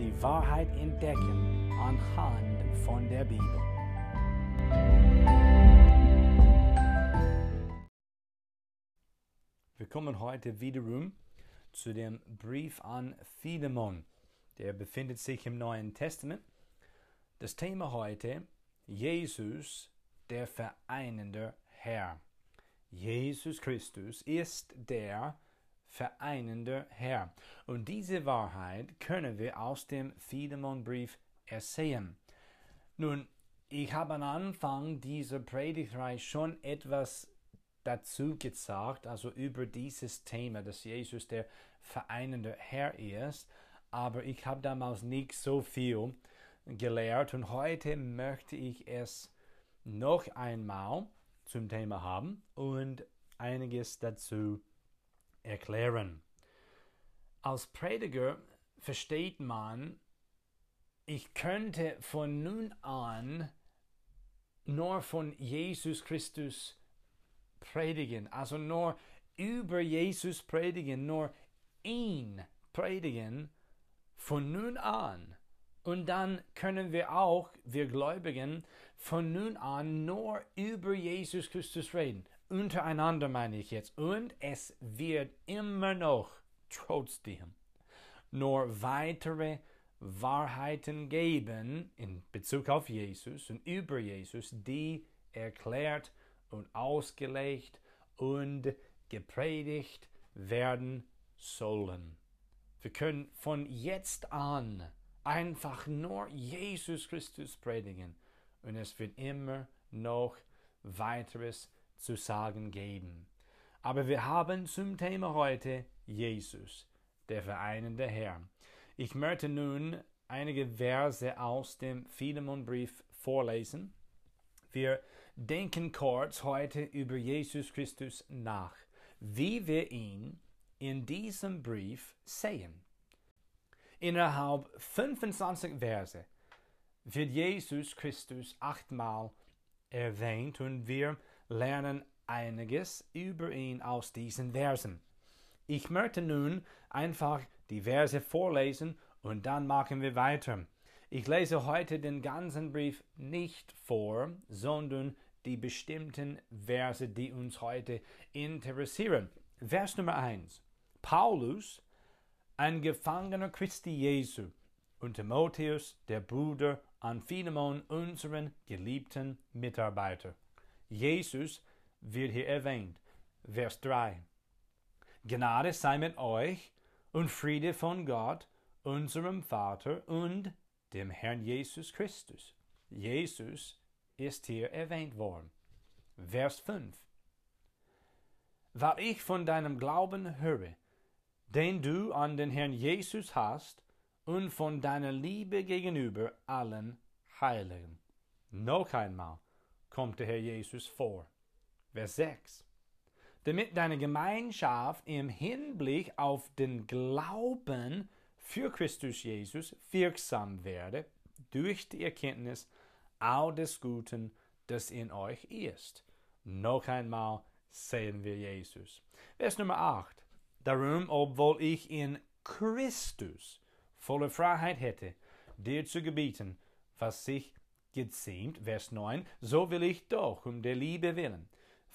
die Wahrheit entdecken anhand von der Bibel. Wir kommen heute wiederum zu dem Brief an Philemon. Der befindet sich im Neuen Testament. Das Thema heute, Jesus, der vereinende Herr. Jesus Christus ist der vereinende Herr. Und diese Wahrheit können wir aus dem Philemonbrief ersehen. Nun, ich habe am Anfang dieser Predigtreihe schon etwas dazu gesagt, also über dieses Thema, dass Jesus der vereinende Herr ist, aber ich habe damals nicht so viel gelehrt und heute möchte ich es noch einmal zum Thema haben und einiges dazu erklären. Als Prediger versteht man, ich könnte von nun an nur von Jesus Christus predigen, also nur über Jesus predigen, nur ihn predigen von nun an. Und dann können wir auch, wir Gläubigen, von nun an nur über Jesus Christus reden untereinander meine ich jetzt. Und es wird immer noch trotzdem nur weitere Wahrheiten geben in Bezug auf Jesus und über Jesus, die erklärt und ausgelegt und gepredigt werden sollen. Wir können von jetzt an einfach nur Jesus Christus predigen und es wird immer noch weiteres zu sagen geben. Aber wir haben zum Thema heute Jesus, der vereinende Herr. Ich möchte nun einige Verse aus dem Philemonbrief vorlesen. Wir denken kurz heute über Jesus Christus nach, wie wir ihn in diesem Brief sehen. Innerhalb 25 Verse wird Jesus Christus achtmal erwähnt und wir lernen einiges über ihn aus diesen Versen. Ich möchte nun einfach die Verse vorlesen und dann machen wir weiter. Ich lese heute den ganzen Brief nicht vor, sondern die bestimmten Verse, die uns heute interessieren. Vers Nummer 1. Paulus, ein Gefangener Christi Jesu, und Timotheus, der Bruder an Philemon, unseren geliebten Mitarbeiter. Jesus wird hier erwähnt. Vers 3. Gnade sei mit euch und Friede von Gott, unserem Vater und dem Herrn Jesus Christus. Jesus ist hier erwähnt worden. Vers 5. Weil ich von deinem Glauben höre, den du an den Herrn Jesus hast, und von deiner Liebe gegenüber allen Heiligen. Noch einmal kommt der Herr Jesus vor. Vers 6. Damit deine Gemeinschaft im Hinblick auf den Glauben für Christus Jesus wirksam werde durch die Erkenntnis all des Guten, das in euch ist. Noch einmal sehen wir Jesus. Vers Nummer 8. Darum, obwohl ich in Christus volle Freiheit hätte, dir zu gebieten, was sich geziemt, Vers 9, so will ich doch um der Liebe willen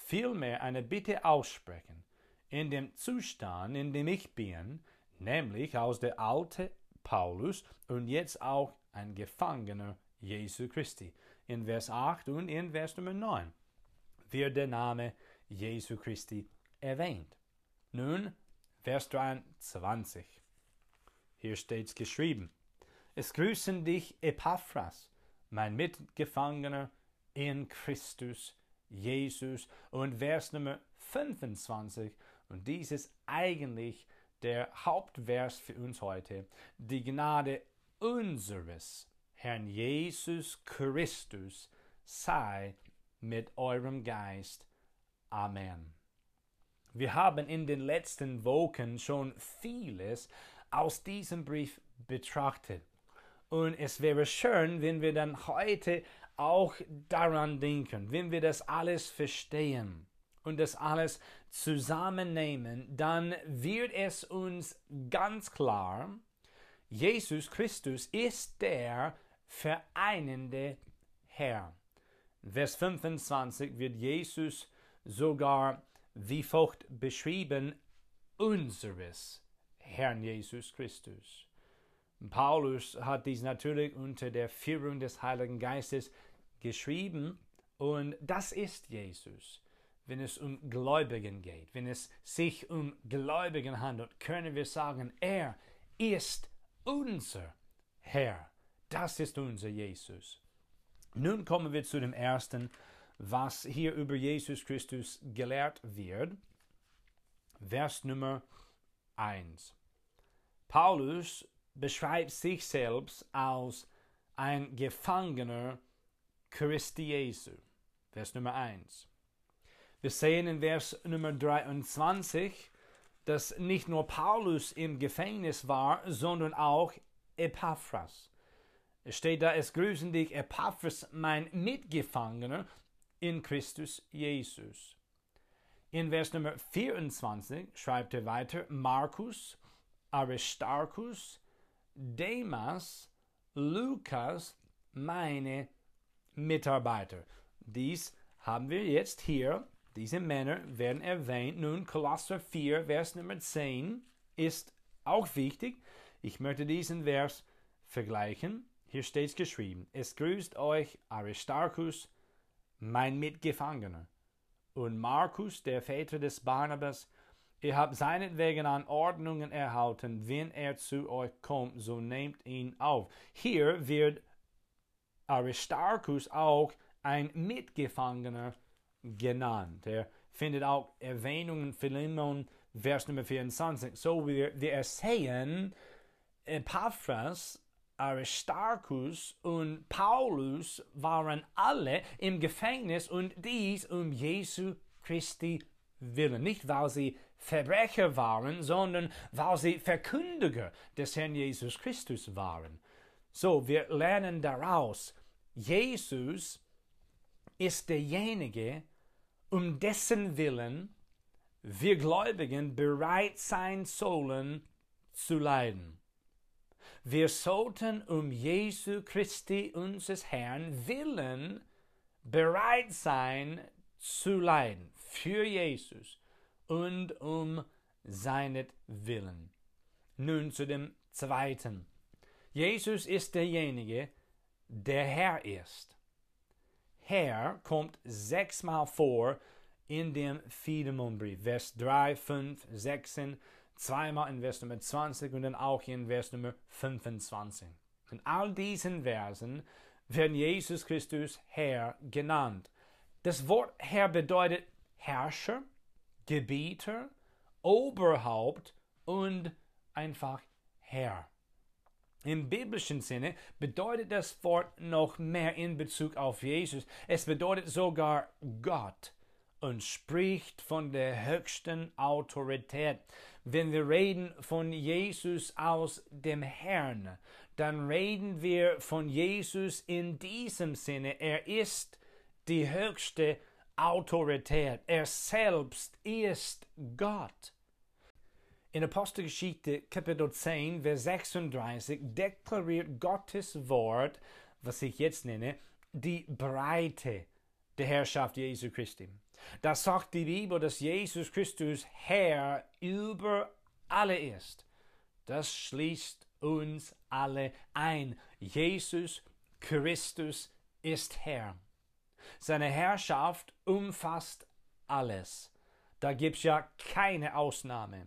vielmehr eine Bitte aussprechen, in dem Zustand, in dem ich bin, nämlich aus der alte Paulus und jetzt auch ein Gefangener Jesu Christi. In Vers 8 und in Vers Nummer 9 wird der Name Jesu Christi erwähnt. Nun, Vers 23. Hier steht's geschrieben. Es grüßen dich Epaphras, mein Mitgefangener in Christus Jesus. Und Vers Nummer 25, und dies ist eigentlich der Hauptvers für uns heute. Die Gnade unseres Herrn Jesus Christus sei mit eurem Geist. Amen. Wir haben in den letzten Wochen schon vieles aus diesem Brief betrachtet. Und es wäre schön, wenn wir dann heute auch daran denken, wenn wir das alles verstehen und das alles zusammennehmen, dann wird es uns ganz klar, Jesus Christus ist der vereinende Herr. Vers 25 wird Jesus sogar wie folgt beschrieben, unseres Herrn Jesus Christus. Paulus hat dies natürlich unter der Führung des Heiligen Geistes geschrieben und das ist Jesus. Wenn es um Gläubigen geht, wenn es sich um Gläubigen handelt, können wir sagen, er ist unser Herr. Das ist unser Jesus. Nun kommen wir zu dem ersten, was hier über Jesus Christus gelehrt wird. Vers Nummer 1. Paulus beschreibt sich selbst als ein Gefangener Christi Jesu. Vers Nummer 1. Wir sehen in Vers Nummer 23, dass nicht nur Paulus im Gefängnis war, sondern auch Epaphras. Es steht da, es grüßen dich, Epaphras, mein Mitgefangener in Christus Jesus. In Vers Nummer 24 schreibt er weiter, Markus, Aristarchus, Demas, Lukas, meine Mitarbeiter. Dies haben wir jetzt hier. Diese Männer werden erwähnt. Nun, Kolosser 4, Vers Nummer 10 ist auch wichtig. Ich möchte diesen Vers vergleichen. Hier steht es geschrieben: Es grüßt euch Aristarchus, mein Mitgefangener, und Markus, der Väter des Barnabas. Ihr habt seinetwegen Anordnungen erhalten, wenn er zu euch kommt, so nehmt ihn auf. Hier wird Aristarchus auch ein Mitgefangener genannt. Er findet auch Erwähnungen Philemon, Vers Nummer 24. So wir, wir sehen, Epaphras, Aristarchus und Paulus waren alle im Gefängnis und dies um Jesu Christi willen. Nicht, weil sie Verbrecher waren, sondern weil sie Verkündiger des Herrn Jesus Christus waren. So, wir lernen daraus, Jesus ist derjenige, um dessen Willen wir Gläubigen bereit sein sollen zu leiden. Wir sollten um Jesu Christi unseres Herrn willen bereit sein zu leiden für Jesus und um seinetwillen. Nun zu dem zweiten. Jesus ist derjenige, der Herr ist. Herr kommt sechsmal vor in dem Philemonbrief, Vers 3, 5, 16, zweimal in Vers Nummer 20 und dann auch in Vers Nummer 25. In all diesen Versen werden Jesus Christus Herr genannt. Das Wort Herr bedeutet Herrscher, Gebieter, Oberhaupt und einfach Herr. Im biblischen Sinne bedeutet das Wort noch mehr in Bezug auf Jesus. Es bedeutet sogar Gott und spricht von der höchsten Autorität. Wenn wir reden von Jesus aus dem Herrn, dann reden wir von Jesus in diesem Sinne. Er ist die höchste Autorität. Er selbst ist Gott. In Apostelgeschichte Kapitel 10, Vers 36 deklariert Gottes Wort, was ich jetzt nenne, die Breite der Herrschaft Jesu Christi. Da sagt die Bibel, dass Jesus Christus Herr über alle ist. Das schließt uns alle ein. Jesus Christus ist Herr. Seine Herrschaft umfasst alles. Da gibt es ja keine Ausnahme.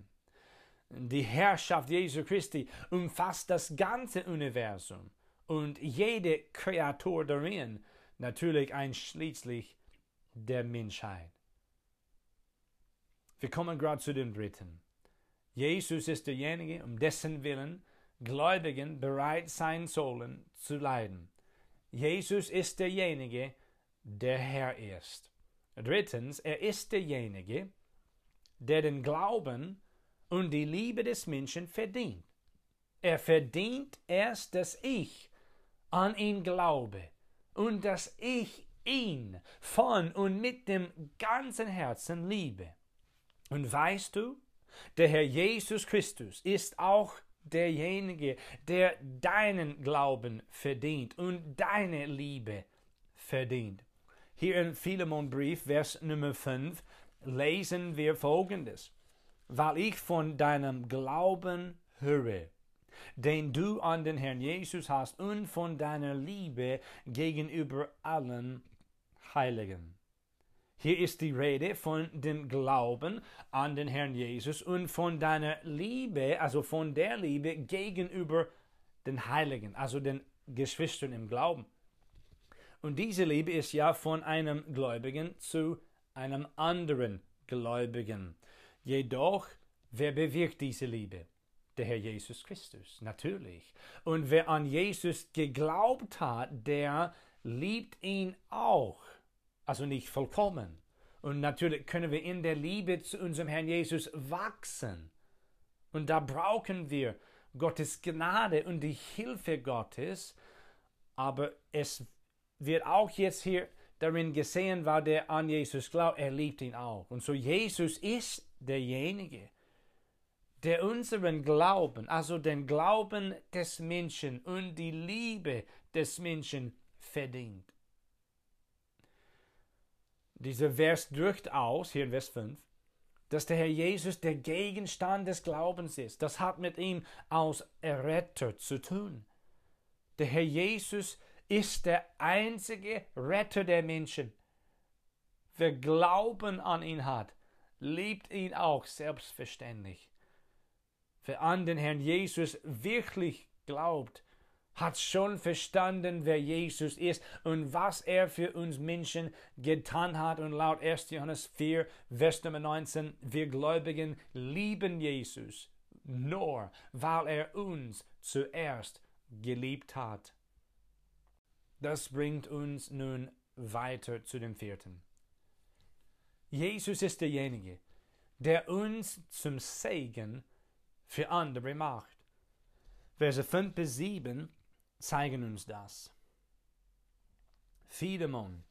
Die Herrschaft Jesu Christi umfasst das ganze Universum und jede Kreatur darin, natürlich einschließlich der Menschheit. Wir kommen gerade zu dem dritten. Jesus ist derjenige, um dessen Willen Gläubigen bereit sein sollen zu leiden. Jesus ist derjenige, der Herr ist. Drittens, er ist derjenige, der den Glauben und die Liebe des Menschen verdient. Er verdient erst, dass ich an ihn glaube und dass ich ihn von und mit dem ganzen Herzen liebe. Und weißt du, der Herr Jesus Christus ist auch derjenige, der deinen Glauben verdient und deine Liebe verdient. Hier im Philemonbrief, Vers Nummer 5, lesen wir folgendes. Weil ich von deinem Glauben höre, den du an den Herrn Jesus hast und von deiner Liebe gegenüber allen Heiligen. Hier ist die Rede von dem Glauben an den Herrn Jesus und von deiner Liebe, also von der Liebe gegenüber den Heiligen, also den Geschwistern im Glauben. Und diese Liebe ist ja von einem Gläubigen zu einem anderen Gläubigen. Jedoch, wer bewirkt diese Liebe? Der Herr Jesus Christus, natürlich. Und wer an Jesus geglaubt hat, der liebt ihn auch. Also nicht vollkommen. Und natürlich können wir in der Liebe zu unserem Herrn Jesus wachsen. Und da brauchen wir Gottes Gnade und die Hilfe Gottes. Aber es wird auch jetzt hier darin gesehen, weil der an Jesus glaubt, er liebt ihn auch. Und so Jesus ist derjenige, der unseren Glauben, also den Glauben des Menschen und die Liebe des Menschen verdient. Dieser Vers drückt aus, hier in Vers 5, dass der Herr Jesus der Gegenstand des Glaubens ist. Das hat mit ihm als Erretter zu tun. Der Herr Jesus ist der einzige Retter der Menschen. Wer Glauben an ihn hat, liebt ihn auch selbstverständlich. Wer an den Herrn Jesus wirklich glaubt, hat schon verstanden, wer Jesus ist und was er für uns Menschen getan hat. Und laut 1. Johannes 4, Vers Nummer 19, wir Gläubigen lieben Jesus nur, weil er uns zuerst geliebt hat. Das bringt uns nun weiter zu dem vierten. Jesus ist derjenige, der uns zum Segen für andere macht. Verse 5 bis 7 zeigen uns das. Philemon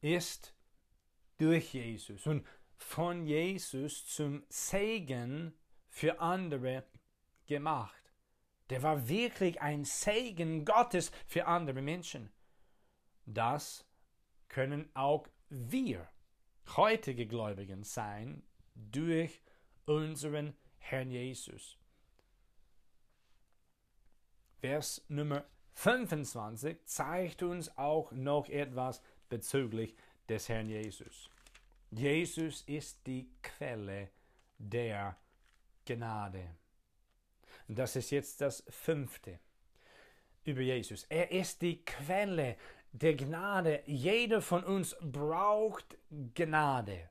ist durch Jesus und von Jesus zum Segen für andere gemacht. Der war wirklich ein Segen Gottes für andere Menschen. Das können auch wir, heutige Gläubigen, sein durch unseren Herrn Jesus. Vers Nummer 25 zeigt uns auch noch etwas bezüglich des Herrn Jesus. Jesus ist die Quelle der Gnade. Das ist jetzt das fünfte über Jesus. Er ist die Quelle der Gnade. Jeder von uns braucht Gnade.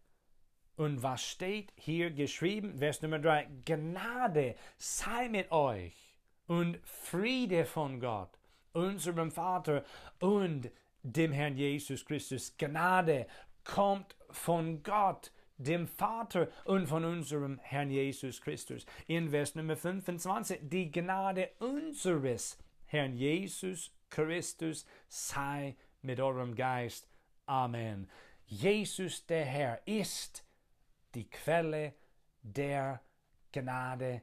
Und was steht hier geschrieben? Vers Nummer 3. Gnade sei mit euch und Friede von Gott, unserem Vater und dem Herrn Jesus Christus. Gnade kommt von Gott, dem Vater und von unserem Herrn Jesus Christus. In Vers Nummer 25, die Gnade unseres Herrn Jesus Christus sei mit eurem Geist. Amen. Jesus der Herr ist die Quelle der Gnade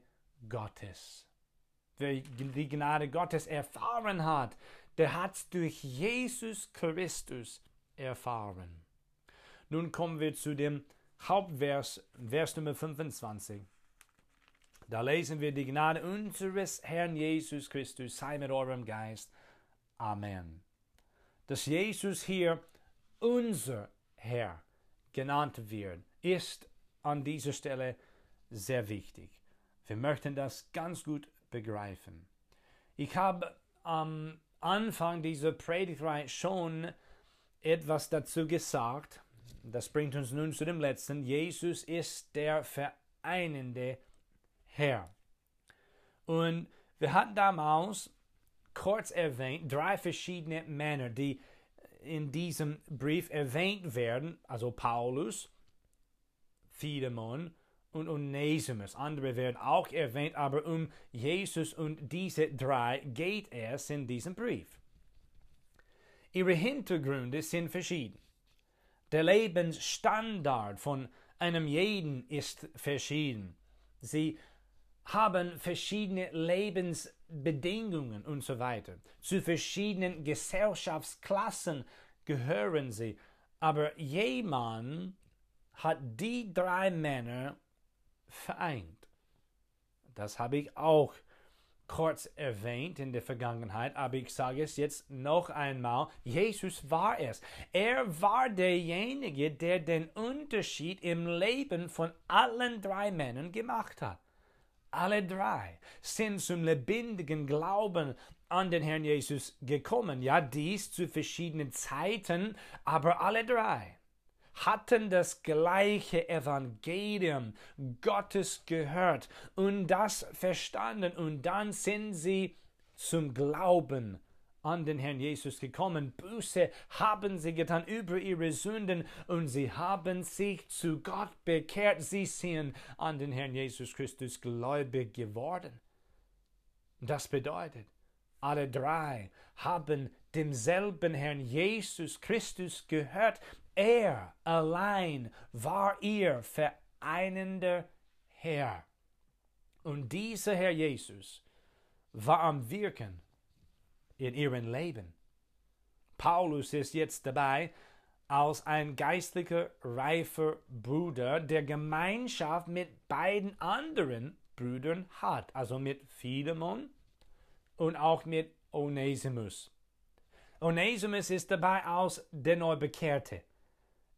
Gottes. Wer die Gnade Gottes erfahren hat, der hat es durch Jesus Christus erfahren. Nun kommen wir zu dem Hauptvers, Vers Nummer 25. Da lesen wir die Gnade unseres Herrn Jesus Christus sei mit eurem Geist. Amen. Dass Jesus hier unser Herr genannt wird, ist an dieser Stelle sehr wichtig. Wir möchten das ganz gut begreifen. Ich habe am Anfang dieser Predigtreihe schon etwas dazu gesagt, das bringt uns nun zu dem letzten. Jesus ist der vereinende Herr. Und Wir hatten damals kurz erwähnt drei verschiedene Männer, die in diesem Brief erwähnt werden, also Paulus, Philemon und Onesimus. Andere werden auch erwähnt, aber um Jesus und diese drei geht es in diesem Brief. Ihre Hintergründe sind verschieden. Der Lebensstandard von einem jeden ist verschieden. Sie haben verschiedene Lebensbedingungen und so weiter. Zu verschiedenen Gesellschaftsklassen gehören sie. Aber jemand hat die drei Männer vereint. Das habe ich auch kurz erwähnt in der Vergangenheit, aber ich sage es jetzt noch einmal. Jesus war es. Er war derjenige, der den Unterschied im Leben von allen drei Männern gemacht hat. Alle drei sind zum lebendigen Glauben an den Herrn Jesus gekommen. Ja, dies zu verschiedenen Zeiten, aber alle drei hatten das gleiche Evangelium Gottes gehört und das verstanden und dann sind sie zum Glauben an den Herrn Jesus gekommen. Buße haben sie getan über ihre Sünden und sie haben sich zu Gott bekehrt. Sie sind an den Herrn Jesus Christus gläubig geworden. Das bedeutet, alle drei haben demselben Herrn Jesus Christus gehört. Er allein war ihr vereinender Herr. Und dieser Herr Jesus war am Wirken in ihrem Leben. Paulus ist jetzt dabei, als ein geistlicher, reifer Bruder, der Gemeinschaft mit beiden anderen Brüdern hat, also mit Philemon und auch mit Onesimus. Onesimus ist dabei als der Neubekehrte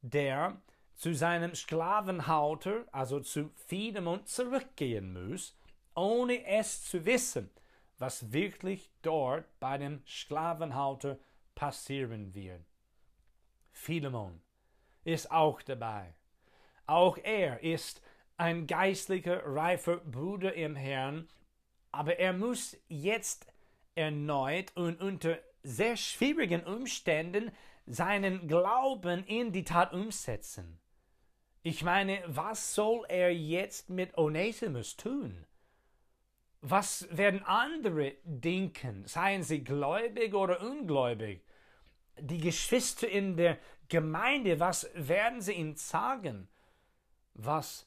der zu seinem Sklavenhalter, also zu Philemon, zurückgehen muss, ohne es zu wissen, was wirklich dort bei dem Sklavenhalter passieren wird. Philemon ist auch dabei. Auch er ist ein geistlicher, reifer Bruder im Herrn, aber er muss jetzt erneut und unter sehr schwierigen Umständen seinen Glauben in die Tat umsetzen. Ich meine, was soll er jetzt mit Onesimus tun? Was werden andere denken, seien sie gläubig oder ungläubig? Die Geschwister in der Gemeinde, was werden sie ihm sagen? Was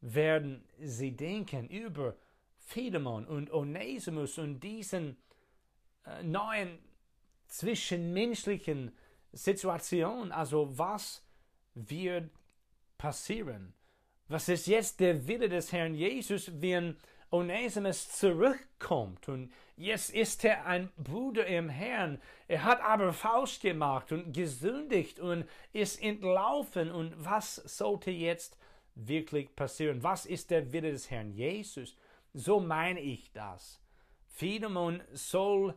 werden sie denken über Philemon und Onesimus und diesen äh, neuen zwischenmenschlichen Situation, also was wird passieren? Was ist jetzt der Wille des Herrn Jesus, wenn Onesimus zurückkommt und jetzt ist er ein Bruder im Herrn. Er hat aber falsch gemacht und gesündigt und ist entlaufen. Und was sollte jetzt wirklich passieren? Was ist der Wille des Herrn Jesus? So meine ich das. Philemon soll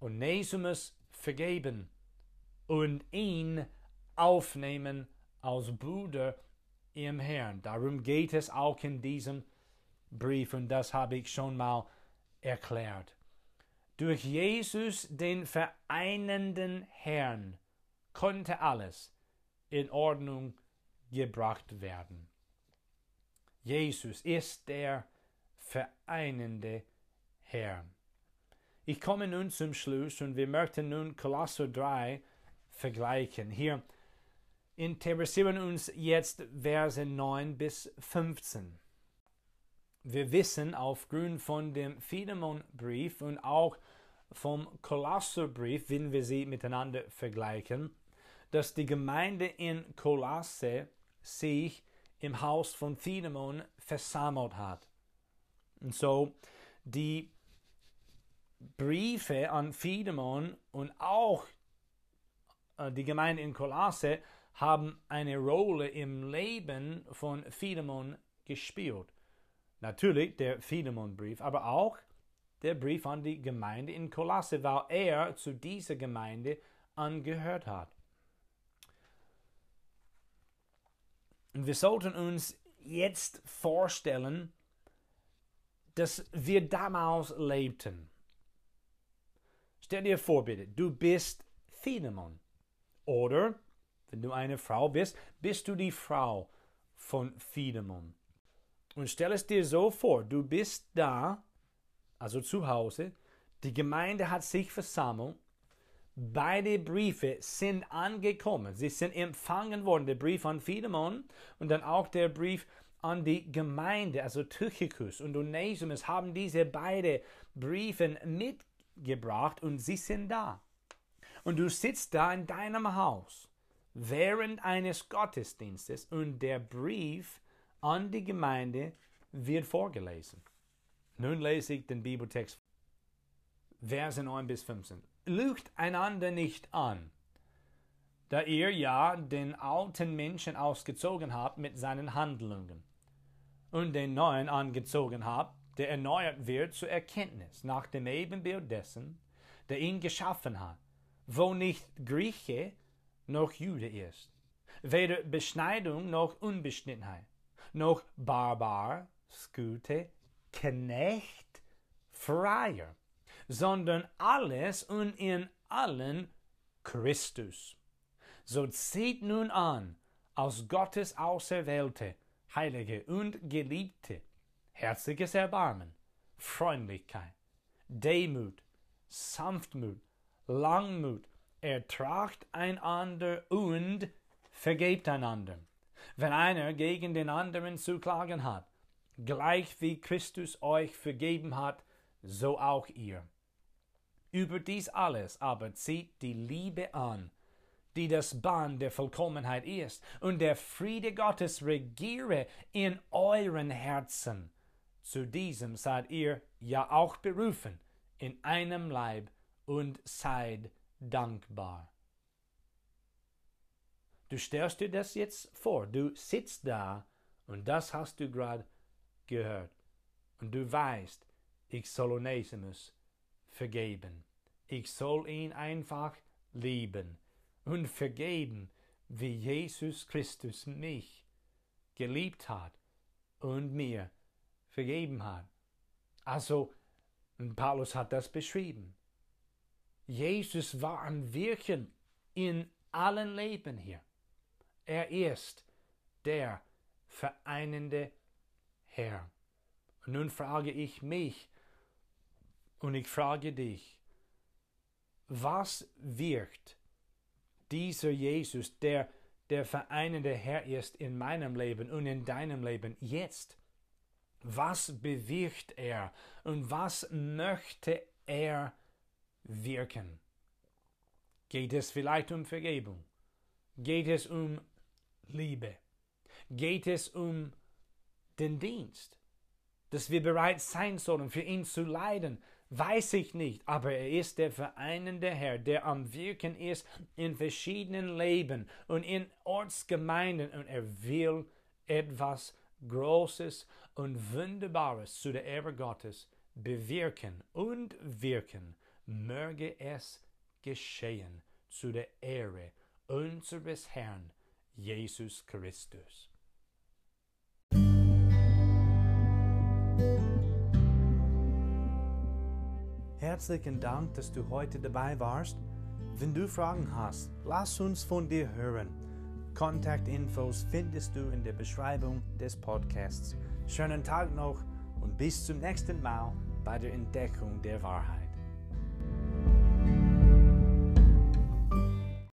Onesimus vergeben und ihn aufnehmen als Bruder im Herrn. Darum geht es auch in diesem Brief und das habe ich schon mal erklärt. Durch Jesus, den vereinenden Herrn, konnte alles in Ordnung gebracht werden. Jesus ist der vereinende Herr. Ich komme nun zum Schluss und wir möchten nun Kolosser 3 vergleichen. Hier interessieren uns jetzt Verse 9 bis 15. Wir wissen aufgrund von dem Philemon-Brief und auch vom Kolosserbrief, wenn wir sie miteinander vergleichen, dass die Gemeinde in Kolosse sich im Haus von Philemon versammelt hat. Und so die Briefe an Philemon und auch die Gemeinde in Kolosse haben eine Rolle im Leben von Philemon gespielt. Natürlich der Philemon-Brief, aber auch der Brief an die Gemeinde in Kolosse, weil er zu dieser Gemeinde angehört hat. Und wir sollten uns jetzt vorstellen, dass wir damals lebten. Stell dir vor, bitte, du bist Philemon. Oder, wenn du eine Frau bist, bist du die Frau von Philemon. Und stell es dir so vor, du bist da, also zu Hause, die Gemeinde hat sich versammelt, beide Briefe sind angekommen, sie sind empfangen worden, der Brief an Philemon und dann auch der Brief an die Gemeinde, also Tychicus und Onesimus haben diese beiden Briefe mitgebracht und sie sind da. Und du sitzt da in deinem Haus während eines Gottesdienstes und der Brief an die Gemeinde wird vorgelesen. Nun lese ich den Bibeltext, Verse 9 bis 15. Lügt einander nicht an, da ihr ja den alten Menschen ausgezogen habt mit seinen Handlungen und den neuen angezogen habt, der erneuert wird zur Erkenntnis nach dem Ebenbild dessen, der ihn geschaffen hat, wo nicht Grieche noch Jude ist, weder Beschneidung noch Unbeschnittenheit, noch Barbar, Skute, Knecht, Freier, sondern alles und in allen Christus. So zieht nun an, aus Gottes Auserwählte, Heilige und Geliebte, herzliches Erbarmen, Freundlichkeit, Demut, Sanftmut, Langmut, ertragt einander und vergebt einander. Wenn einer gegen den anderen zu klagen hat, gleich wie Christus euch vergeben hat, so auch ihr. Über dies alles aber zieht die Liebe an, die das Band der Vollkommenheit ist, und der Friede Gottes regiere in euren Herzen. Zu diesem seid ihr ja auch berufen, in einem Leib und seid dankbar. Du stellst dir das jetzt vor, du sitzt da und das hast du gerade gehört. Und du weißt, ich soll Onesimus vergeben. Ich soll ihn einfach lieben und vergeben, wie Jesus Christus mich geliebt hat und mir vergeben hat. Also, Paulus hat das beschrieben. Jesus war am Wirken in allen Leben hier. Er ist der vereinende Herr. Und nun frage ich mich und ich frage dich, was wirkt dieser Jesus, der der vereinende Herr ist in meinem Leben und in deinem Leben jetzt? Was bewirkt er und was möchte er wirken? Geht es vielleicht um Vergebung? Geht es um Liebe? Geht es um den Dienst? Dass wir bereit sein sollen, für ihn zu leiden, weiß ich nicht, aber er ist der vereinende Herr, der am Wirken ist in verschiedenen Leben und in Ortsgemeinden und er will etwas Großes und Wunderbares zu der Ehre Gottes bewirken und wirken möge es geschehen zu der Ehre unseres Herrn Jesus Christus. Herzlichen Dank, dass du heute dabei warst. Wenn du Fragen hast, lass uns von dir hören. Kontaktinfos findest du in der Beschreibung des Podcasts. Schönen Tag noch und bis zum nächsten Mal bei der Entdeckung der Wahrheit.